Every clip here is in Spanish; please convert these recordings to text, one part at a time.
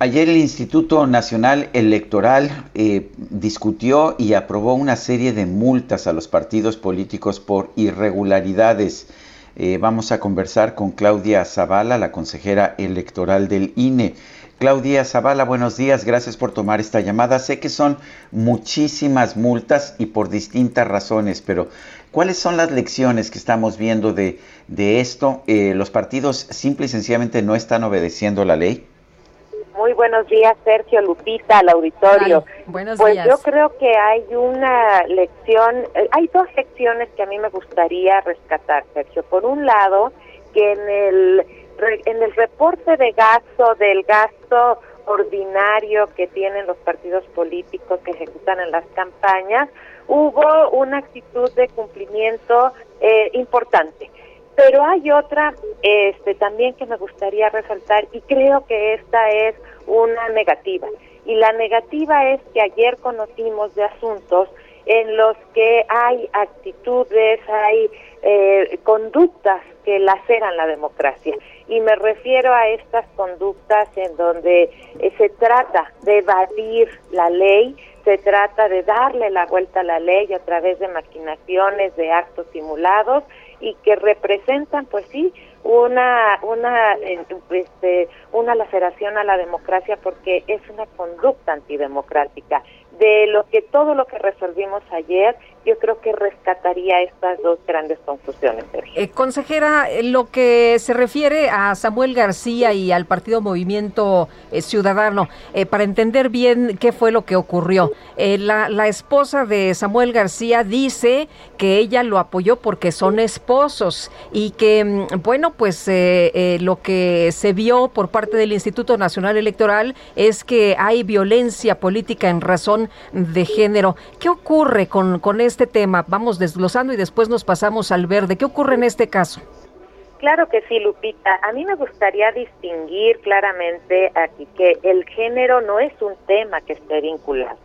Ayer el Instituto Nacional Electoral eh, discutió y aprobó una serie de multas a los partidos políticos por irregularidades. Eh, vamos a conversar con Claudia Zavala, la consejera electoral del INE. Claudia Zavala, buenos días, gracias por tomar esta llamada. Sé que son muchísimas multas y por distintas razones, pero ¿cuáles son las lecciones que estamos viendo de, esto? Eh, ¿Los partidos simple y sencillamente no están obedeciendo la ley? Muy buenos días, Sergio Lupita, al auditorio. Ay, buenos pues días. yo creo que hay una lección, eh, hay dos lecciones que a mí me gustaría rescatar, Sergio. Por un lado, que en el en el reporte de gasto del gasto ordinario que tienen los partidos políticos que ejecutan en las campañas, hubo una actitud de cumplimiento eh, importante. Pero hay otra este, también que me gustaría resaltar y creo que esta es una negativa. Y la negativa es que ayer conocimos de asuntos en los que hay actitudes, hay eh, conductas que laceran la democracia. Y me refiero a estas conductas en donde eh, se trata de evadir la ley, se trata de darle la vuelta a la ley a través de maquinaciones, de actos simulados y que representan, pues sí, una una eh, este, una laceración a la democracia porque es una conducta antidemocrática. De lo que todo lo que resolvimos ayer, yo creo que rescataría estas dos grandes conclusiones. Sergio. Eh, consejera, eh, lo que se refiere a Samuel García y al partido Movimiento Ciudadano, eh, para entender bien qué fue lo que ocurrió. La, la esposa de Samuel García dice que ella lo apoyó porque son esposos y que, mm, bueno, pues eh, eh, lo que se vio por parte del Instituto Nacional Electoral es que hay violencia política en razón de género. ¿Qué ocurre con, con este tema? Vamos desglosando y después nos pasamos al verde. ¿Qué ocurre en este caso? Claro que sí, Lupita. A mí me gustaría distinguir claramente aquí que el género no es un tema que esté vinculado.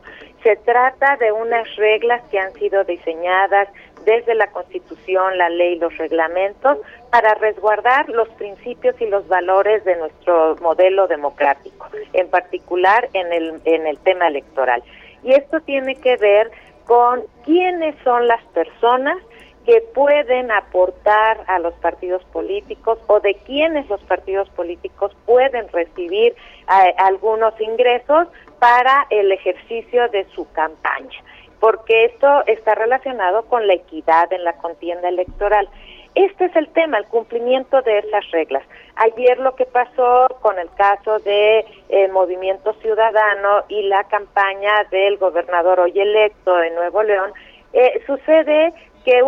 Se trata de unas reglas que han sido diseñadas desde la Constitución, la ley, los reglamentos, para resguardar los principios y los valores de nuestro modelo democrático, en particular en el, en el tema electoral. Y esto tiene que ver con quiénes son las personas que pueden aportar a los partidos políticos o de quienes los partidos políticos pueden recibir eh, algunos ingresos para el ejercicio de su campaña, porque esto está relacionado con la equidad en la contienda electoral. Este es el tema, el cumplimiento de esas reglas. Ayer lo que pasó con el caso de eh, Movimiento Ciudadano y la campaña del gobernador hoy electo de Nuevo León, eh, sucede que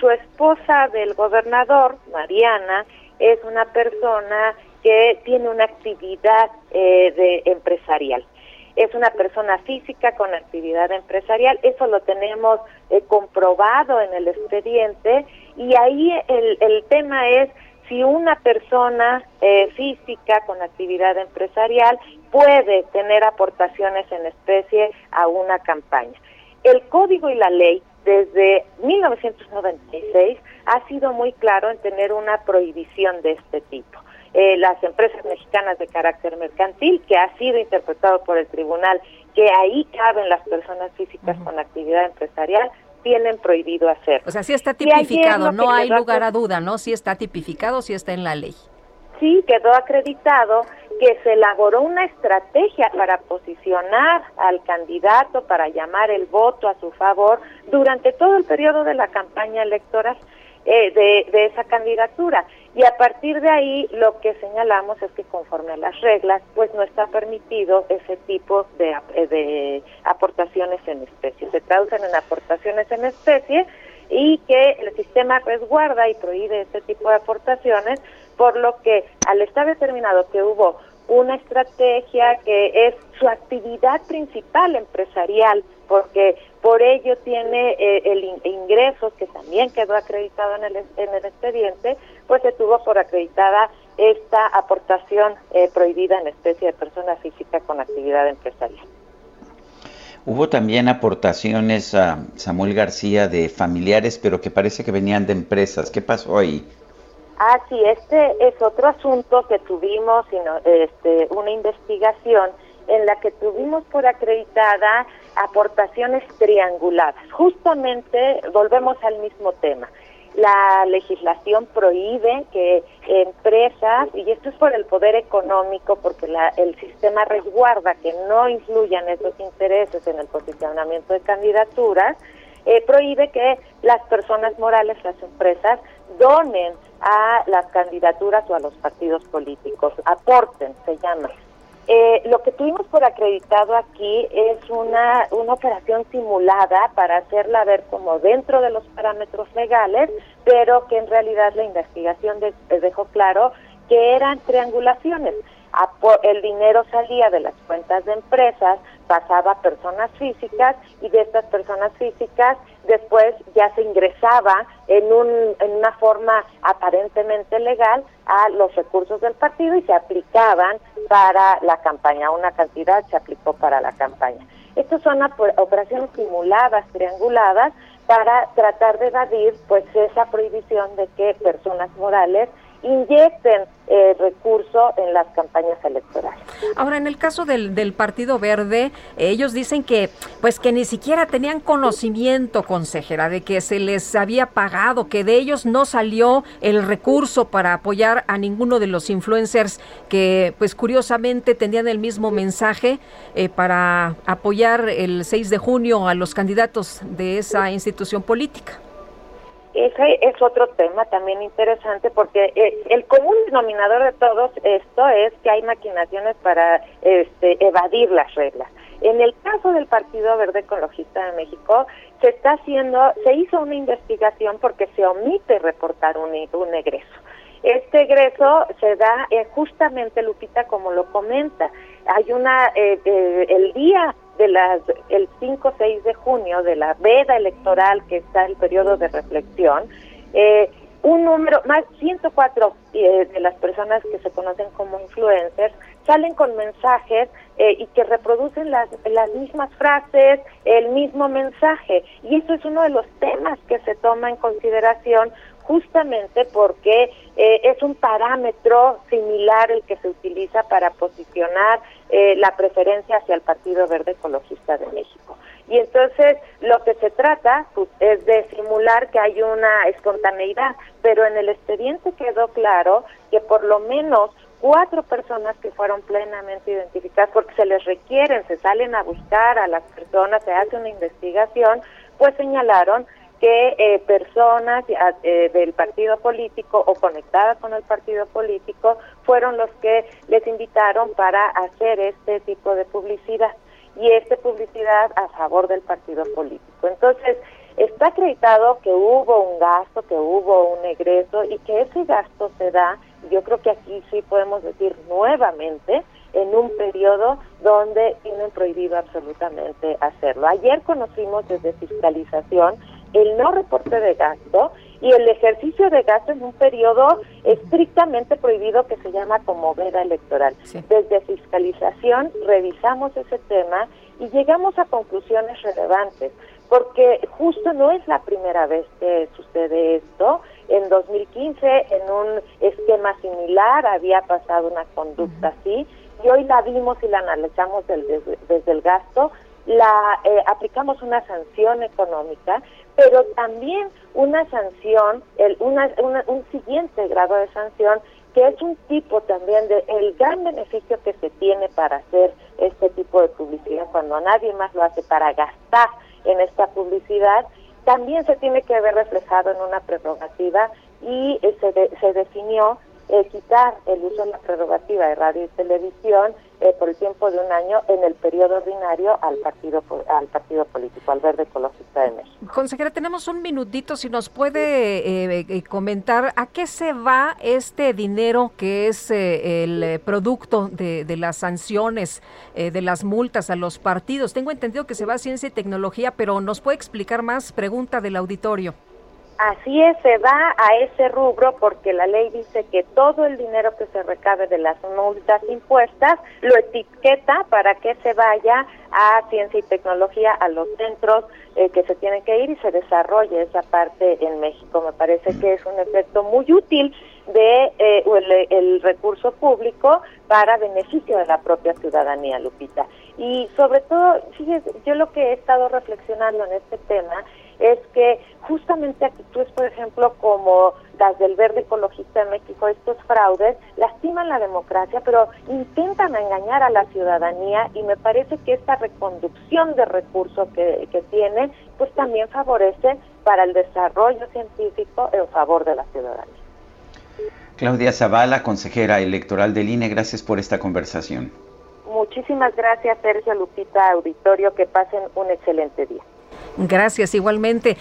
su esposa del gobernador, Mariana, es una persona que tiene una actividad eh, de empresarial. Es una persona física con actividad empresarial, eso lo tenemos eh, comprobado en el expediente y ahí el, el tema es si una persona eh, física con actividad empresarial puede tener aportaciones en especie a una campaña. El código y la ley desde 1996 ha sido muy claro en tener una prohibición de este tipo. Eh, las empresas mexicanas de carácter mercantil, que ha sido interpretado por el tribunal, que ahí caben las personas físicas con actividad empresarial, tienen prohibido hacerlo. O sea, sí está tipificado, no hay lugar a duda, ¿no? Sí está tipificado, sí está en la ley. sí quedó acreditado que se elaboró una estrategia para posicionar al candidato, para llamar el voto a su favor durante todo el periodo de la campaña electoral eh, de, de esa candidatura. Y a partir de ahí lo que señalamos es que conforme a las reglas, pues no está permitido ese tipo de, eh, de aportaciones en especie. Se traducen en aportaciones en especie y que el sistema resguarda y prohíbe este tipo de aportaciones por lo que al estar determinado que hubo una estrategia que es su actividad principal empresarial, porque por ello tiene eh, el ingresos que también quedó acreditado en el, en el expediente, pues se tuvo por acreditada esta aportación eh, prohibida en especie de persona física con actividad empresarial. Hubo también aportaciones a Samuel García de familiares, pero que parece que venían de empresas. ¿Qué pasó ahí? Ah, sí, este es otro asunto que tuvimos, este, una investigación en la que tuvimos por acreditada aportaciones trianguladas. Justamente volvemos al mismo tema. La legislación prohíbe que empresas, y esto es por el poder económico, porque el sistema resguarda que no influyan esos intereses en el posicionamiento de candidaturas, eh, prohíbe que las personas morales, las empresas, donen a las candidaturas o a los partidos políticos, aporten, se llama. Eh, lo que tuvimos por acreditado aquí es una, una operación simulada para hacerla ver como dentro de los parámetros legales, pero que en realidad la investigación dejó claro que eran triangulaciones el dinero salía de las cuentas de empresas, pasaba a personas físicas y de estas personas físicas después ya se ingresaba en, un, en una forma aparentemente legal a los recursos del partido y se aplicaban para la campaña. Una cantidad se aplicó para la campaña. Estas son operaciones simuladas, trianguladas, para tratar de evadir pues esa prohibición de que personas morales inyecten eh, recurso en las campañas electorales. Ahora, en el caso del, del Partido Verde, ellos dicen que, pues, que ni siquiera tenían conocimiento, consejera, de que se les había pagado, que de ellos no salió el recurso para apoyar a ninguno de los influencers que, pues, curiosamente tenían el mismo mensaje eh, para apoyar el 6 de junio a los candidatos de esa institución política. Ese es otro tema también interesante porque eh, el común denominador de todos esto es que hay maquinaciones para este, evadir las reglas. En el caso del Partido Verde Ecologista de México, se está haciendo, se hizo una investigación porque se omite reportar un, un egreso. Este egreso se da eh, justamente, Lupita, como lo comenta. Hay una, eh, el día de las el 5 6 de junio de la veda electoral que está el periodo de reflexión eh, un número más 104 eh, de las personas que se conocen como influencers salen con mensajes eh, y que reproducen las, las mismas frases, el mismo mensaje. Y eso es uno de los temas que se toma en consideración justamente porque eh, es un parámetro similar el que se utiliza para posicionar eh, la preferencia hacia el Partido Verde Ecologista de México. Y entonces lo que se trata pues, es de simular que hay una espontaneidad, pero en el expediente quedó claro que por lo menos cuatro personas que fueron plenamente identificadas, porque se les requieren, se salen a buscar a las personas, se hace una investigación, pues señalaron que eh, personas eh, del partido político o conectadas con el partido político fueron los que les invitaron para hacer este tipo de publicidad y esta publicidad a favor del partido político. Entonces, está acreditado que hubo un gasto, que hubo un egreso y que ese gasto se da, yo creo que aquí sí podemos decir nuevamente, en un periodo donde tienen prohibido absolutamente hacerlo. Ayer conocimos desde fiscalización el no reporte de gasto y el ejercicio de gasto en un periodo estrictamente prohibido que se llama como veda electoral. Desde fiscalización revisamos ese tema y llegamos a conclusiones relevantes, porque justo no es la primera vez que sucede esto. En 2015, en un esquema similar, había pasado una conducta así, y hoy la vimos y la analizamos desde, desde el gasto, la eh, aplicamos una sanción económica, pero también una sanción, el, una, un siguiente grado de sanción que es un tipo también de el gran beneficio que se tiene para hacer este tipo de publicidad cuando nadie más lo hace para gastar en esta publicidad también se tiene que ver reflejado en una prerrogativa y eh, se, se definió eh, quitar el uso de la prerrogativa de radio y televisión eh, por el tiempo de un año en el periodo ordinario al partido al partido político, al Verde Ecologista de México. Consejera, tenemos un minutito, si nos puede eh, eh, comentar a qué se va este dinero que es el producto de, de, las sanciones, de las multas a los partidos. Tengo entendido que se va a ciencia y tecnología, pero ¿nos puede explicar más? Pregunta del auditorio. Así se va a ese rubro porque la ley dice que todo el dinero que se recabe de las multas impuestas lo etiqueta para que se vaya a ciencia y tecnología, a los centros eh, que se tienen que ir y se desarrolle esa parte en México. Me parece que es un efecto muy útil de eh, el, recurso público para beneficio de la propia ciudadanía, Lupita. Y sobre todo, fíjese, yo lo que he estado reflexionando en este tema es que justamente actitudes, por ejemplo, como las del Verde Ecologista de México, estos fraudes, lastiman la democracia, pero intentan engañar a la ciudadanía y me parece que esta reconducción de recursos que, que tienen, pues también favorece para el desarrollo científico en favor de la ciudadanía. Claudia Zavala, consejera electoral del INE, gracias por esta conversación. Muchísimas gracias, Sergio Lupita, auditorio, que pasen un excelente día. Gracias, igualmente.